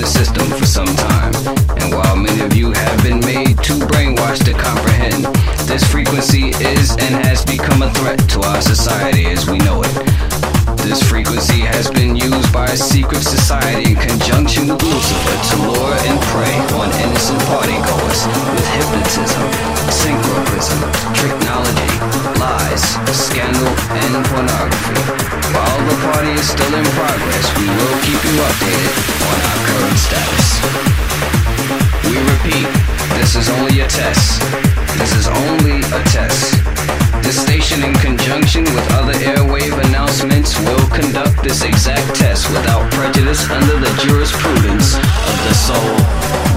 the system for some time. And while many of you have been made too brainwashed to comprehend, this frequency is and has become a threat to our society as we know it. This frequency has been used by a secret society in conjunction with Lucifer to lure and prey on innocent partygoers with hypnotism, synchroprism, technology, lies, scandal, and pornography. While the party is still in progress, we will keep you updated this is only a test. This is only a test. This station, in conjunction with other airwave announcements, will conduct this exact test without prejudice under the jurisprudence of the soul,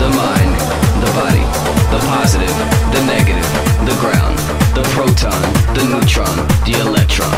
the mind, the body, the positive, the negative, the ground, the proton, the neutron, the electron,